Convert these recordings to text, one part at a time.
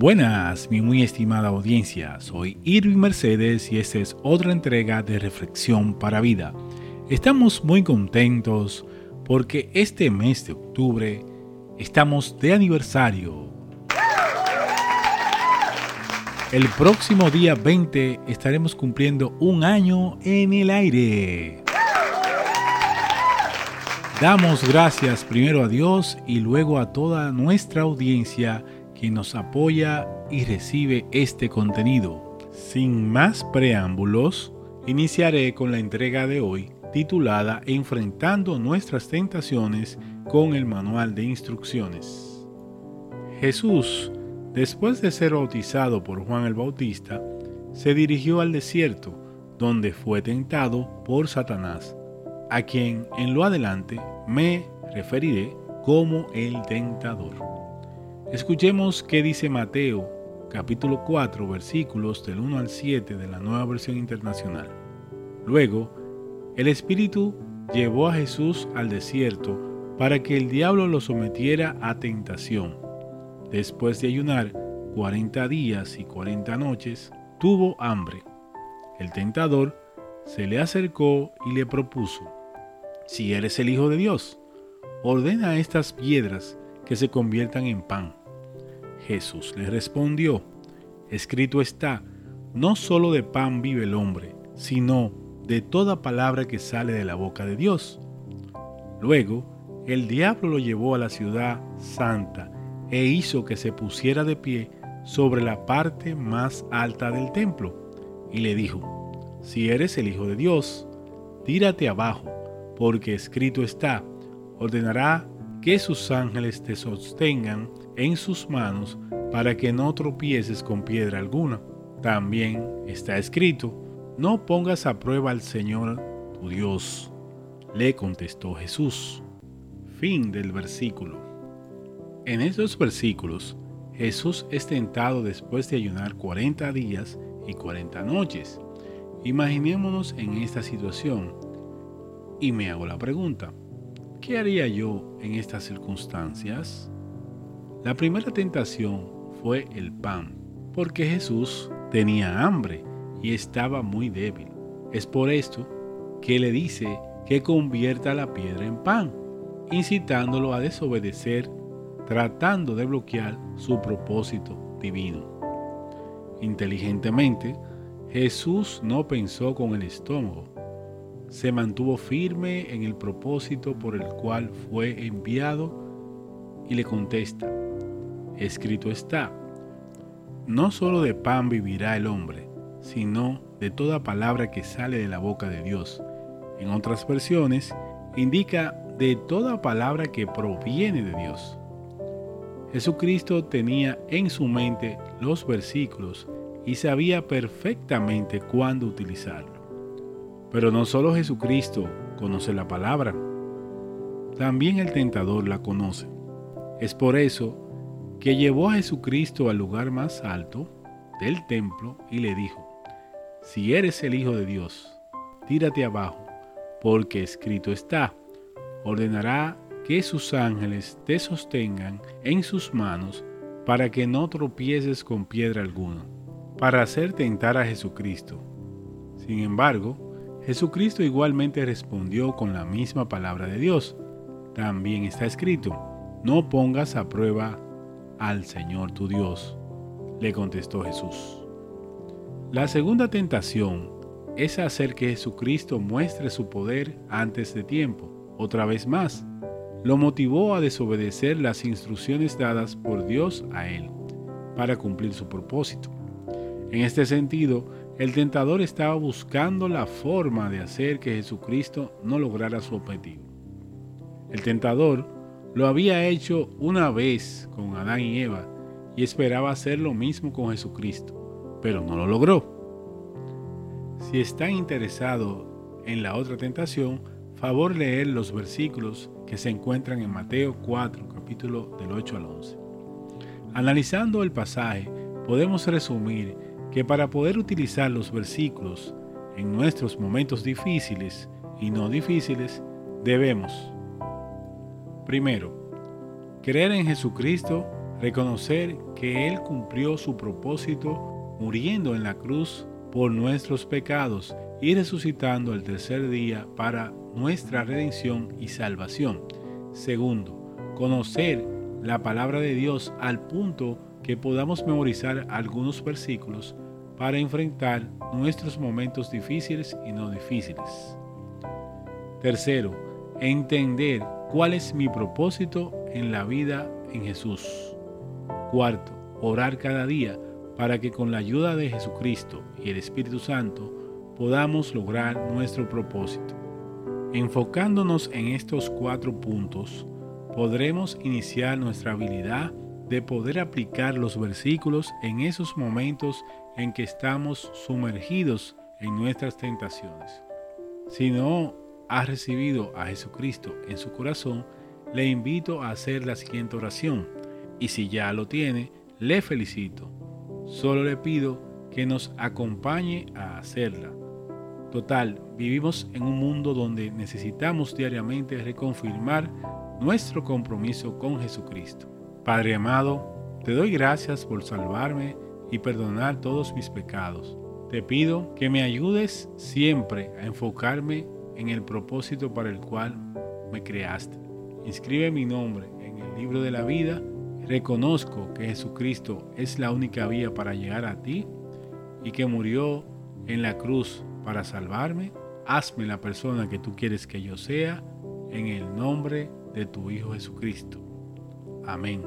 Buenas, mi muy estimada audiencia. Soy Irving Mercedes y esta es otra entrega de Reflexión para Vida. Estamos muy contentos porque este mes de octubre estamos de aniversario. El próximo día 20 estaremos cumpliendo un año en el aire. Damos gracias primero a Dios y luego a toda nuestra audiencia que nos apoya y recibe este contenido. Sin más preámbulos, iniciaré con la entrega de hoy titulada Enfrentando nuestras tentaciones con el manual de instrucciones. Jesús, después de ser bautizado por Juan el Bautista, se dirigió al desierto, donde fue tentado por Satanás a quien en lo adelante me referiré como el tentador. Escuchemos qué dice Mateo capítulo 4 versículos del 1 al 7 de la nueva versión internacional. Luego, el Espíritu llevó a Jesús al desierto para que el diablo lo sometiera a tentación. Después de ayunar 40 días y 40 noches, tuvo hambre. El tentador se le acercó y le propuso, si eres el Hijo de Dios, ordena estas piedras que se conviertan en pan. Jesús le respondió, escrito está, no solo de pan vive el hombre, sino de toda palabra que sale de la boca de Dios. Luego, el diablo lo llevó a la ciudad santa e hizo que se pusiera de pie sobre la parte más alta del templo, y le dijo, si eres el Hijo de Dios, tírate abajo porque escrito está, ordenará que sus ángeles te sostengan en sus manos para que no tropieces con piedra alguna. También está escrito, no pongas a prueba al Señor tu Dios. Le contestó Jesús. Fin del versículo. En estos versículos, Jesús es tentado después de ayunar 40 días y 40 noches. Imaginémonos en esta situación y me hago la pregunta, ¿qué haría yo en estas circunstancias? La primera tentación fue el pan, porque Jesús tenía hambre y estaba muy débil. Es por esto que le dice que convierta la piedra en pan, incitándolo a desobedecer, tratando de bloquear su propósito divino. Inteligentemente, Jesús no pensó con el estómago, se mantuvo firme en el propósito por el cual fue enviado y le contesta, escrito está, no solo de pan vivirá el hombre, sino de toda palabra que sale de la boca de Dios. En otras versiones, indica de toda palabra que proviene de Dios. Jesucristo tenía en su mente los versículos y sabía perfectamente cuándo utilizarlos. Pero no solo Jesucristo conoce la palabra, también el tentador la conoce. Es por eso que llevó a Jesucristo al lugar más alto del templo y le dijo, si eres el Hijo de Dios, tírate abajo, porque escrito está, ordenará que sus ángeles te sostengan en sus manos para que no tropieces con piedra alguna, para hacer tentar a Jesucristo. Sin embargo, Jesucristo igualmente respondió con la misma palabra de Dios. También está escrito, no pongas a prueba al Señor tu Dios, le contestó Jesús. La segunda tentación es hacer que Jesucristo muestre su poder antes de tiempo, otra vez más. Lo motivó a desobedecer las instrucciones dadas por Dios a él para cumplir su propósito. En este sentido, el tentador estaba buscando la forma de hacer que Jesucristo no lograra su objetivo. El tentador lo había hecho una vez con Adán y Eva y esperaba hacer lo mismo con Jesucristo, pero no lo logró. Si están interesados en la otra tentación, favor leer los versículos que se encuentran en Mateo 4, capítulo del 8 al 11. Analizando el pasaje, podemos resumir que para poder utilizar los versículos en nuestros momentos difíciles y no difíciles, debemos, primero, creer en Jesucristo reconocer que Él cumplió su propósito muriendo en la cruz por nuestros pecados y resucitando el tercer día para nuestra redención y salvación. Segundo, conocer la palabra de Dios al punto que podamos memorizar algunos versículos para enfrentar nuestros momentos difíciles y no difíciles. Tercero, entender cuál es mi propósito en la vida en Jesús. Cuarto, orar cada día para que con la ayuda de Jesucristo y el Espíritu Santo podamos lograr nuestro propósito. Enfocándonos en estos cuatro puntos, podremos iniciar nuestra habilidad de poder aplicar los versículos en esos momentos en que estamos sumergidos en nuestras tentaciones. Si no ha recibido a Jesucristo en su corazón, le invito a hacer la siguiente oración. Y si ya lo tiene, le felicito. Solo le pido que nos acompañe a hacerla. Total, vivimos en un mundo donde necesitamos diariamente reconfirmar nuestro compromiso con Jesucristo. Padre amado, te doy gracias por salvarme y perdonar todos mis pecados. Te pido que me ayudes siempre a enfocarme en el propósito para el cual me creaste. Inscribe mi nombre en el libro de la vida. Reconozco que Jesucristo es la única vía para llegar a ti y que murió en la cruz para salvarme. Hazme la persona que tú quieres que yo sea en el nombre de tu Hijo Jesucristo. Amén.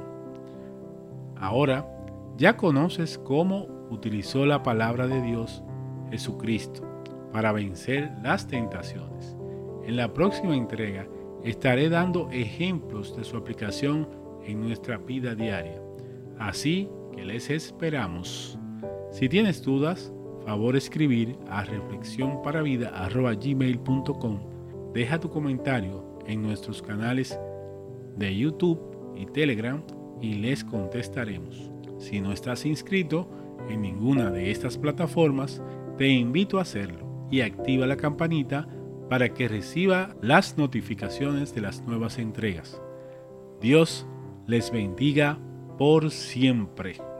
Ahora ya conoces cómo utilizó la palabra de Dios Jesucristo para vencer las tentaciones. En la próxima entrega estaré dando ejemplos de su aplicación en nuestra vida diaria. Así que les esperamos. Si tienes dudas, favor escribir a reflexionparavida.gmail.com Deja tu comentario en nuestros canales de YouTube y Telegram y les contestaremos. Si no estás inscrito en ninguna de estas plataformas, te invito a hacerlo y activa la campanita para que reciba las notificaciones de las nuevas entregas. Dios les bendiga por siempre.